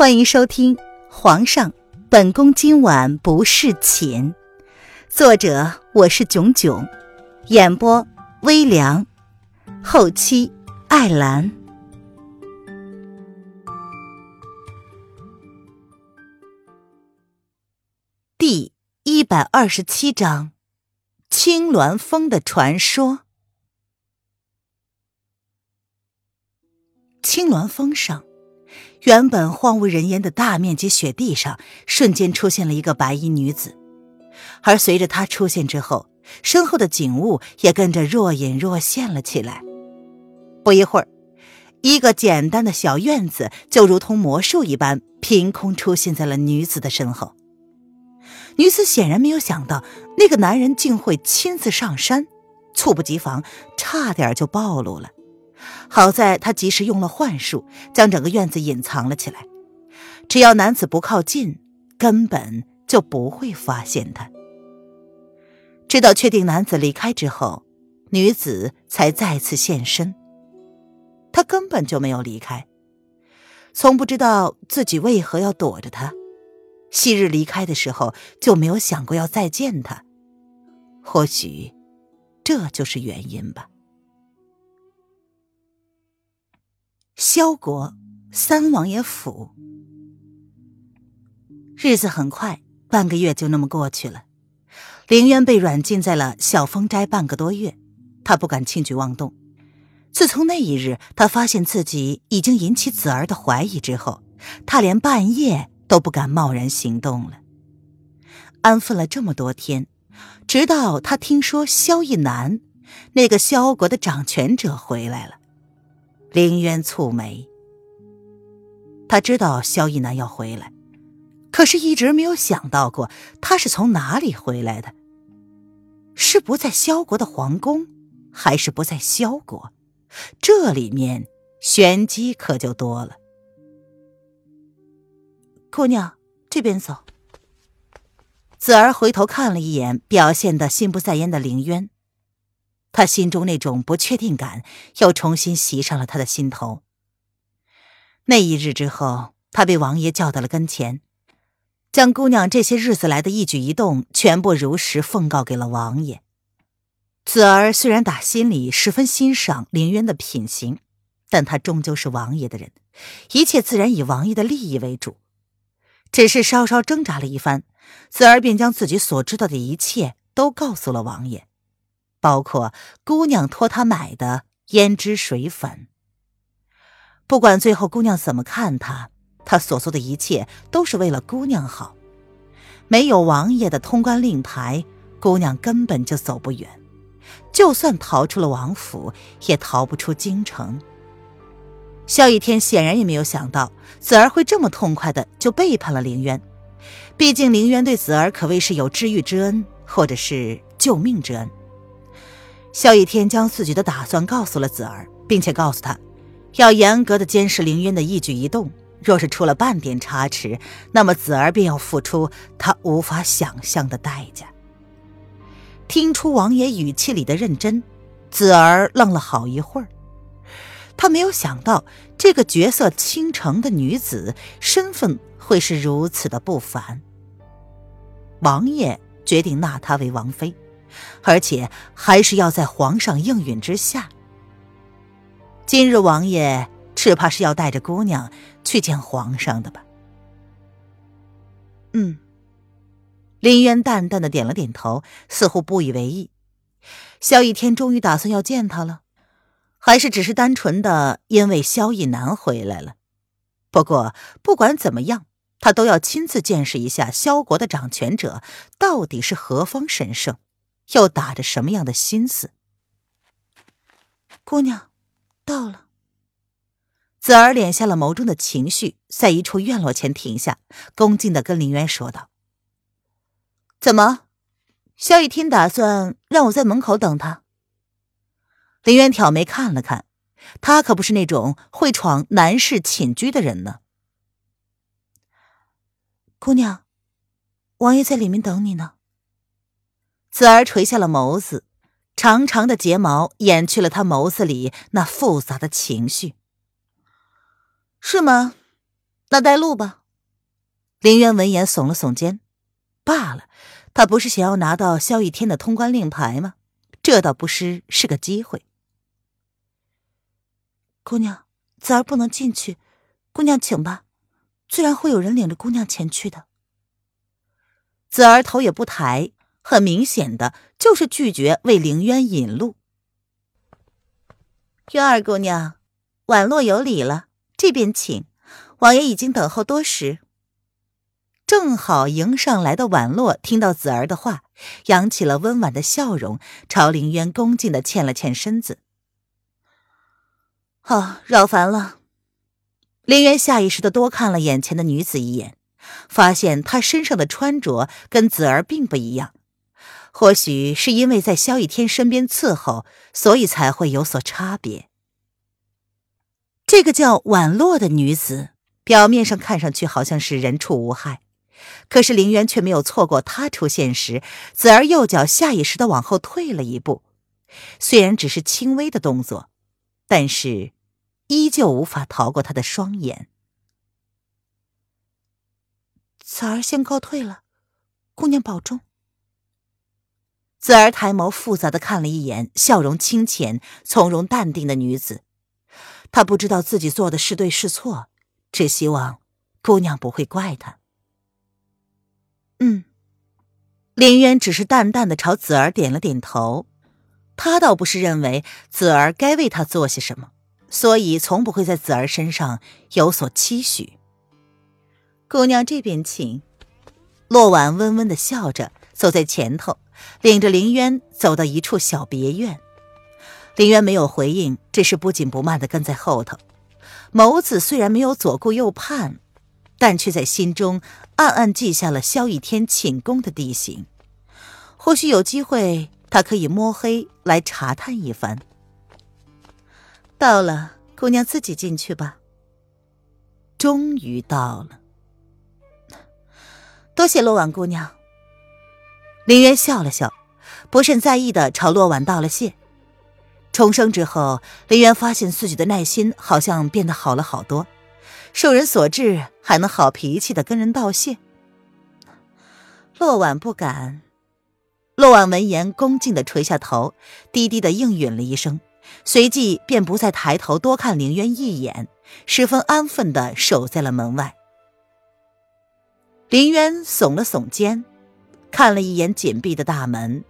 欢迎收听《皇上，本宫今晚不侍寝》，作者我是囧囧，演播微凉，后期艾兰。第一百二十七章：青鸾峰的传说。青鸾峰上。原本荒无人烟的大面积雪地上，瞬间出现了一个白衣女子，而随着她出现之后，身后的景物也跟着若隐若现了起来。不一会儿，一个简单的小院子就如同魔术一般，凭空出现在了女子的身后。女子显然没有想到，那个男人竟会亲自上山，猝不及防，差点就暴露了。好在他及时用了幻术，将整个院子隐藏了起来。只要男子不靠近，根本就不会发现他。直到确定男子离开之后，女子才再次现身。她根本就没有离开，从不知道自己为何要躲着他。昔日离开的时候就没有想过要再见他，或许这就是原因吧。萧国三王爷府，日子很快，半个月就那么过去了。凌渊被软禁在了小风斋半个多月，他不敢轻举妄动。自从那一日，他发现自己已经引起子儿的怀疑之后，他连半夜都不敢贸然行动了。安分了这么多天，直到他听说萧逸南，那个萧国的掌权者回来了。凌渊蹙眉，他知道萧逸南要回来，可是一直没有想到过他是从哪里回来的。是不在萧国的皇宫，还是不在萧国？这里面玄机可就多了。姑娘，这边走。子儿回头看了一眼，表现的心不在焉的凌渊。他心中那种不确定感又重新袭上了他的心头。那一日之后，他被王爷叫到了跟前，将姑娘这些日子来的一举一动全部如实奉告给了王爷。子儿虽然打心里十分欣赏林渊的品行，但他终究是王爷的人，一切自然以王爷的利益为主。只是稍稍挣扎了一番，子儿便将自己所知道的一切都告诉了王爷。包括姑娘托他买的胭脂水粉。不管最后姑娘怎么看他，他所做的一切都是为了姑娘好。没有王爷的通关令牌，姑娘根本就走不远。就算逃出了王府，也逃不出京城。萧逸天显然也没有想到子儿会这么痛快的就背叛了凌渊。毕竟凌渊对子儿可谓是有知遇之恩，或者是救命之恩。萧逸天将自己的打算告诉了子儿，并且告诉他，要严格的监视凌渊的一举一动。若是出了半点差池，那么子儿便要付出他无法想象的代价。听出王爷语气里的认真，子儿愣了好一会儿。他没有想到这个绝色倾城的女子身份会是如此的不凡。王爷决定纳她为王妃。而且还是要在皇上应允之下。今日王爷只怕是要带着姑娘去见皇上的吧？嗯，林渊淡淡的点了点头，似乎不以为意。萧逸天终于打算要见他了，还是只是单纯的因为萧逸南回来了？不过不管怎么样，他都要亲自见识一下萧国的掌权者到底是何方神圣。又打着什么样的心思？姑娘，到了。子儿敛下了眸中的情绪，在一处院落前停下，恭敬的跟林渊说道：“怎么，萧逸天打算让我在门口等他？”林渊挑眉看了看，他可不是那种会闯男士寝居的人呢。姑娘，王爷在里面等你呢。子儿垂下了眸子，长长的睫毛掩去了他眸子里那复杂的情绪。是吗？那带路吧。林渊闻言耸了耸肩，罢了，他不是想要拿到萧逸天的通关令牌吗？这倒不失是个机会。姑娘，子儿不能进去，姑娘请吧，自然会有人领着姑娘前去的。子儿头也不抬，很明显的就是拒绝为凌渊引路。渊儿姑娘，宛洛有礼了，这边请。王爷已经等候多时。正好迎上来的宛洛听到子儿的话，扬起了温婉的笑容，朝凌渊恭敬的欠了欠身子。好，扰烦了。凌渊下意识的多看了眼前的女子一眼。发现她身上的穿着跟子儿并不一样，或许是因为在萧逸天身边伺候，所以才会有所差别。这个叫婉落的女子，表面上看上去好像是人畜无害，可是林渊却没有错过她出现时，子儿右脚下意识的往后退了一步，虽然只是轻微的动作，但是依旧无法逃过他的双眼。子儿先告退了，姑娘保重。子儿抬眸复杂的看了一眼笑容清浅、从容淡定的女子，她不知道自己做的是对是错，只希望姑娘不会怪她。嗯，林渊只是淡淡的朝子儿点了点头，他倒不是认为子儿该为他做些什么，所以从不会在子儿身上有所期许。姑娘这边请。洛婉温温的笑着走在前头，领着林渊走到一处小别院。林渊没有回应，只是不紧不慢的跟在后头。眸子虽然没有左顾右盼，但却在心中暗暗记下了萧逸天寝宫的地形。或许有机会，他可以摸黑来查探一番。到了，姑娘自己进去吧。终于到了。多谢洛婉姑娘。林渊笑了笑，不甚在意的朝洛婉道了谢。重生之后，林渊发现自己的耐心好像变得好了好多，受人所制，还能好脾气的跟人道谢。洛婉不敢。洛婉闻言，恭敬的垂下头，低低的应允了一声，随即便不再抬头多看林渊一眼，十分安分的守在了门外。林渊耸了耸肩，看了一眼紧闭的大门。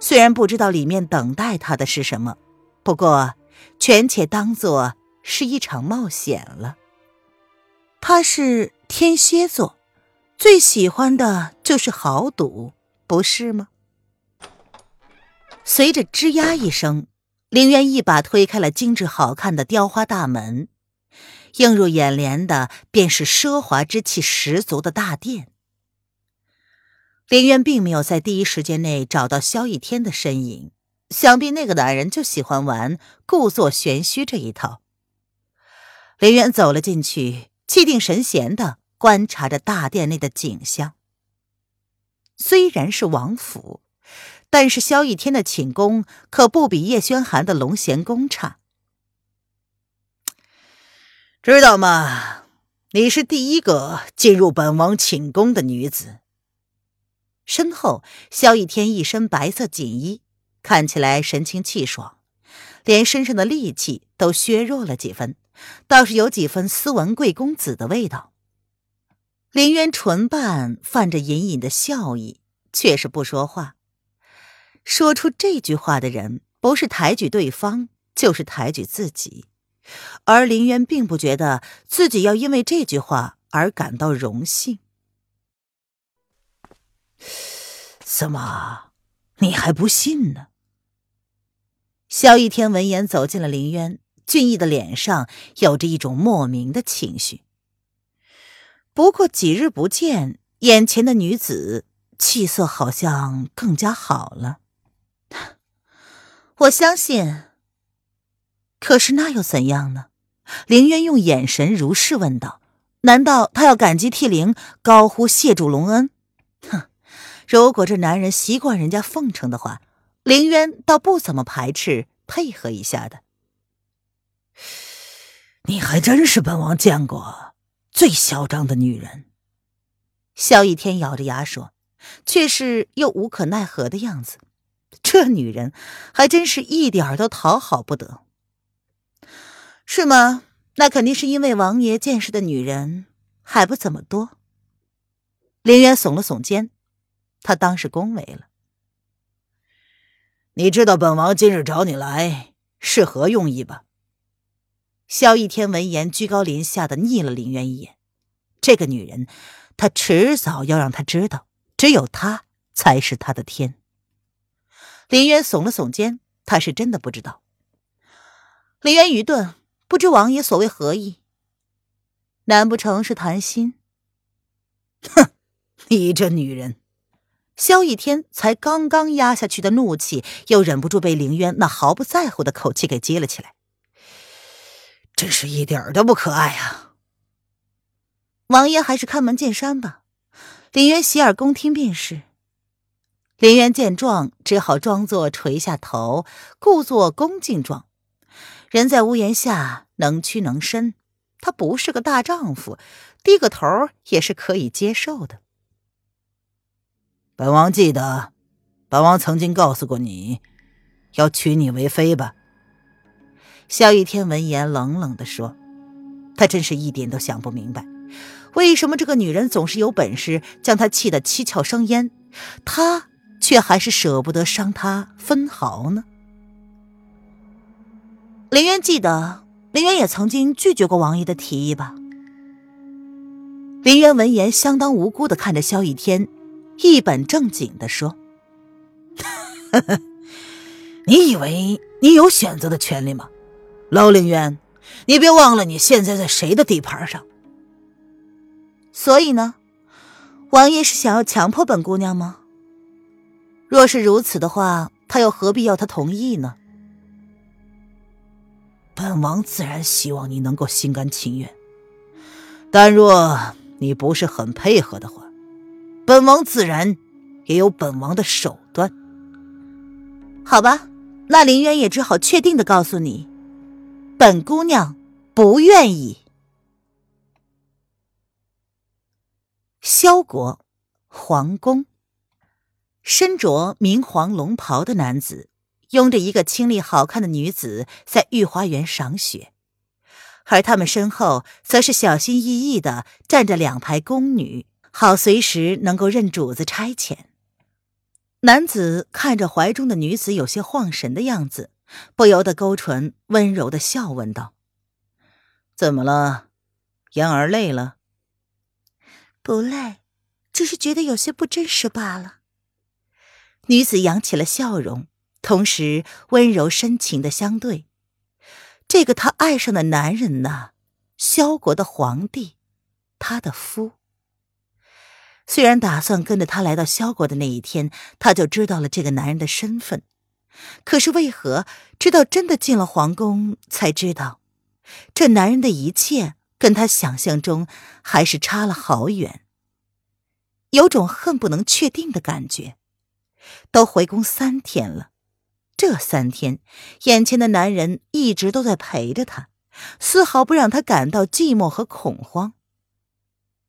虽然不知道里面等待他的是什么，不过全且当做是一场冒险了。他是天蝎座，最喜欢的就是豪赌，不是吗？随着吱呀一声，凌渊一把推开了精致好看的雕花大门。映入眼帘的便是奢华之气十足的大殿。林渊并没有在第一时间内找到萧逸天的身影，想必那个男人就喜欢玩故作玄虚这一套。林渊走了进去，气定神闲的观察着大殿内的景象。虽然是王府，但是萧逸天的寝宫可不比叶轩寒的龙涎宫差。知道吗？你是第一个进入本王寝宫的女子。身后，萧逸天一身白色锦衣，看起来神清气爽，连身上的戾气都削弱了几分，倒是有几分斯文贵公子的味道。林渊唇瓣泛着隐隐的笑意，却是不说话。说出这句话的人，不是抬举对方，就是抬举自己。而林渊并不觉得自己要因为这句话而感到荣幸。怎么，你还不信呢？萧逸天闻言走进了林渊，俊逸的脸上有着一种莫名的情绪。不过几日不见，眼前的女子气色好像更加好了。我相信。可是那又怎样呢？凌渊用眼神如是问道：“难道他要感激涕零，高呼谢主隆恩？”哼，如果这男人习惯人家奉承的话，凌渊倒不怎么排斥配合一下的。你还真是本王见过最嚣张的女人。萧逸天咬着牙说，却是又无可奈何的样子。这女人还真是一点都讨好不得，是吗？那肯定是因为王爷见识的女人还不怎么多。林渊耸了耸肩，他当是恭维了。你知道本王今日找你来是何用意吧？萧逸天闻言，居高临下的睨了林渊一眼。这个女人，他迟早要让他知道，只有他才是他的天。林渊耸了耸肩，他是真的不知道。林渊愚钝，不知王爷所谓何意？难不成是谈心？哼，你这女人！萧逸天才刚刚压下去的怒气，又忍不住被林渊那毫不在乎的口气给接了起来。真是一点都不可爱啊！王爷还是开门见山吧，林渊洗耳恭听便是。林渊见状，只好装作垂下头，故作恭敬状。人在屋檐下，能屈能伸。他不是个大丈夫，低个头也是可以接受的。本王记得，本王曾经告诉过你，要娶你为妃吧？萧逸天闻言冷冷的说：“他真是一点都想不明白，为什么这个女人总是有本事将他气得七窍生烟，他……”却还是舍不得伤他分毫呢。林渊记得，林渊也曾经拒绝过王爷的提议吧？林渊闻言，相当无辜的看着萧逸天，一本正经的说：“ 你以为你有选择的权利吗？老林渊，你别忘了你现在在谁的地盘上。所以呢，王爷是想要强迫本姑娘吗？”若是如此的话，他又何必要他同意呢？本王自然希望你能够心甘情愿，但若你不是很配合的话，本王自然也有本王的手段。好吧，那林渊也只好确定的告诉你，本姑娘不愿意。萧国皇宫。身着明黄龙袍的男子，拥着一个清丽好看的女子在御花园赏雪，而他们身后则是小心翼翼的站着两排宫女，好随时能够任主子差遣。男子看着怀中的女子有些晃神的样子，不由得勾唇，温柔的笑问道：“怎么了，妍儿累了？”“不累，只是觉得有些不真实罢了。”女子扬起了笑容，同时温柔深情的相对。这个她爱上的男人呢？萧国的皇帝，他的夫。虽然打算跟着他来到萧国的那一天，他就知道了这个男人的身份，可是为何直到真的进了皇宫，才知道这男人的一切跟他想象中还是差了好远？有种恨不能确定的感觉。都回宫三天了，这三天，眼前的男人一直都在陪着他，丝毫不让他感到寂寞和恐慌。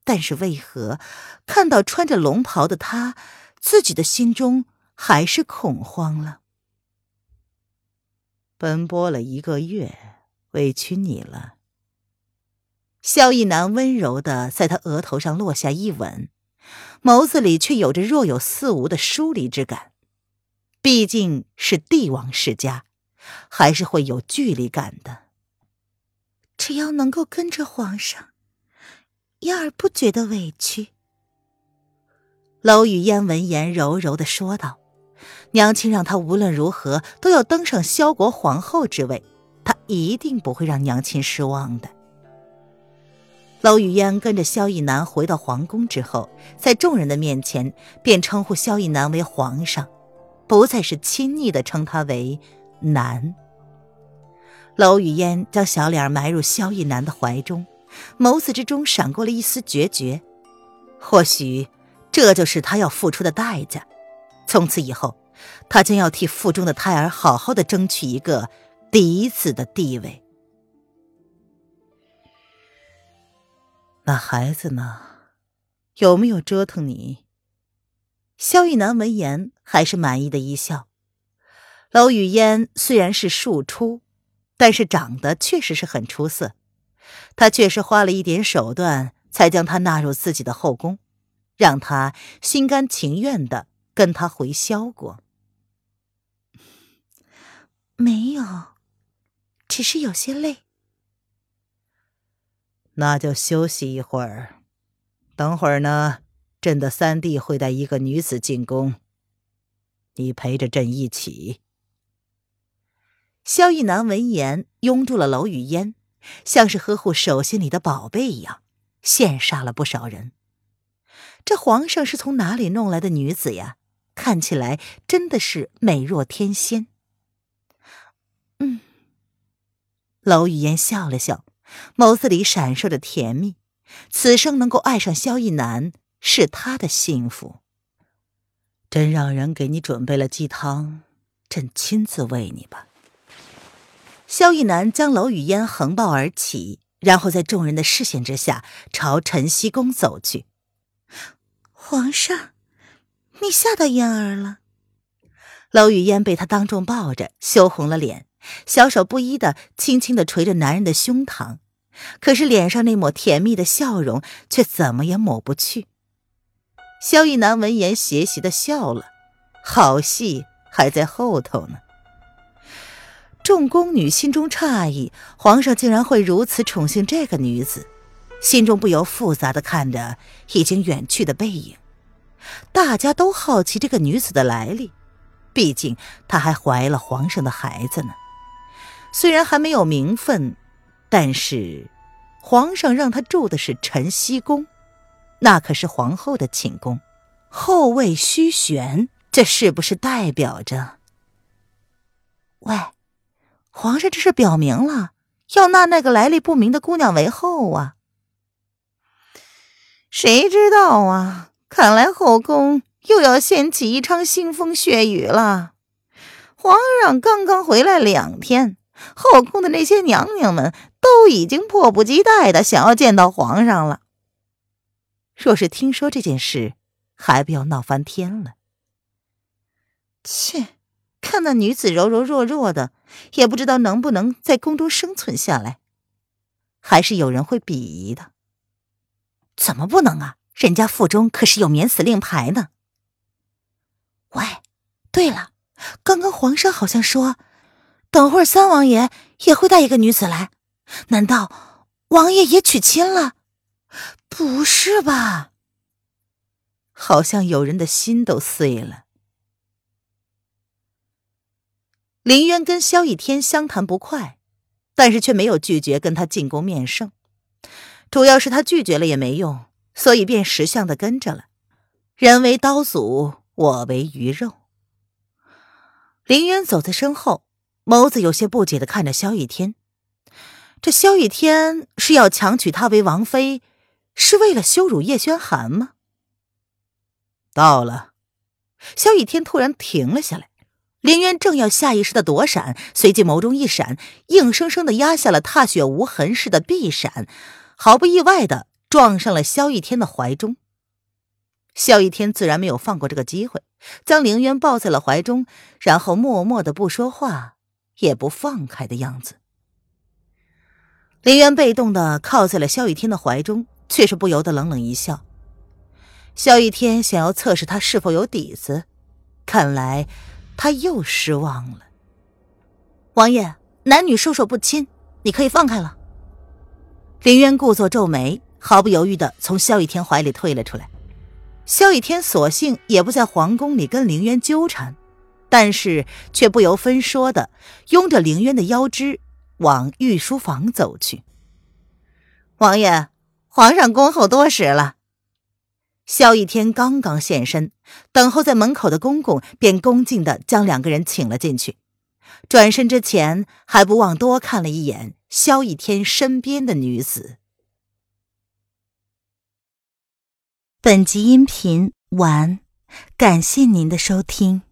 但是为何看到穿着龙袍的他，自己的心中还是恐慌了？奔波了一个月，委屈你了。萧逸南温柔的在他额头上落下一吻。眸子里却有着若有似无的疏离之感，毕竟是帝王世家，还是会有距离感的。只要能够跟着皇上，燕儿不觉得委屈。娄雨嫣闻言柔柔的说道：“娘亲让她无论如何都要登上萧国皇后之位，她一定不会让娘亲失望的。”娄雨嫣跟着萧逸南回到皇宫之后，在众人的面前便称呼萧逸南为皇上，不再是亲昵的称他为南。娄雨嫣将小脸埋入萧逸南的怀中，眸子之中闪过了一丝决绝。或许，这就是他要付出的代价。从此以后，他将要替腹中的胎儿好好的争取一个嫡子的地位。那孩子呢？有没有折腾你？萧玉南闻言还是满意的一笑。娄雨嫣虽然是庶出，但是长得确实是很出色。他确实花了一点手段，才将她纳入自己的后宫，让她心甘情愿的跟他回萧国。没有，只是有些累。那就休息一会儿，等会儿呢，朕的三弟会带一个女子进宫，你陪着朕一起。萧逸南闻言，拥住了娄雨嫣，像是呵护手心里的宝贝一样，羡煞了不少人。这皇上是从哪里弄来的女子呀？看起来真的是美若天仙。嗯，娄雨嫣笑了笑。眸子里闪烁着甜蜜，此生能够爱上萧逸南是他的幸福。朕让人给你准备了鸡汤，朕亲自喂你吧。萧逸南将娄雨嫣横抱而起，然后在众人的视线之下朝晨曦宫走去。皇上，你吓到嫣儿了。娄雨嫣被他当众抱着，羞红了脸，小手不依的轻轻的捶着男人的胸膛。可是脸上那抹甜蜜的笑容却怎么也抹不去。萧逸南闻言邪邪的笑了，好戏还在后头呢。众宫女心中诧异，皇上竟然会如此宠幸这个女子，心中不由复杂的看着已经远去的背影。大家都好奇这个女子的来历，毕竟她还怀了皇上的孩子呢。虽然还没有名分。但是，皇上让她住的是晨曦宫，那可是皇后的寝宫，后位虚悬，这是不是代表着？喂，皇上这是表明了要纳那个来历不明的姑娘为后啊？谁知道啊？看来后宫又要掀起一场腥风血雨了。皇上刚刚回来两天。后宫的那些娘娘们都已经迫不及待的想要见到皇上了。若是听说这件事，还不要闹翻天了。切，看那女子柔柔弱弱的，也不知道能不能在宫中生存下来，还是有人会鄙夷的。怎么不能啊？人家腹中可是有免死令牌呢。喂，对了，刚刚皇上好像说。等会儿，三王爷也会带一个女子来，难道王爷也娶亲了？不是吧？好像有人的心都碎了。林渊跟萧逸天相谈不快，但是却没有拒绝跟他进宫面圣。主要是他拒绝了也没用，所以便识相的跟着了。人为刀俎，我为鱼肉。林渊走在身后。眸子有些不解的看着萧逸天，这萧逸天是要强娶她为王妃，是为了羞辱叶轩寒吗？到了，萧逸天突然停了下来，林渊正要下意识的躲闪，随即眸中一闪，硬生生的压下了踏雪无痕似的避闪，毫不意外的撞上了萧逸天的怀中。萧逸天自然没有放过这个机会，将凌渊抱在了怀中，然后默默的不说话。也不放开的样子。林渊被动的靠在了萧逸天的怀中，却是不由得冷冷一笑。萧逸天想要测试他是否有底子，看来他又失望了。王爷，男女授受不亲，你可以放开了。林渊故作皱眉，毫不犹豫的从萧雨天怀里退了出来。萧雨天索性也不在皇宫里跟林渊纠缠。但是却不由分说的拥着凌渊的腰肢往御书房走去。王爷，皇上恭候多时了。萧逸天刚刚现身，等候在门口的公公便恭敬地将两个人请了进去，转身之前还不忘多看了一眼萧逸天身边的女子。本集音频完，感谢您的收听。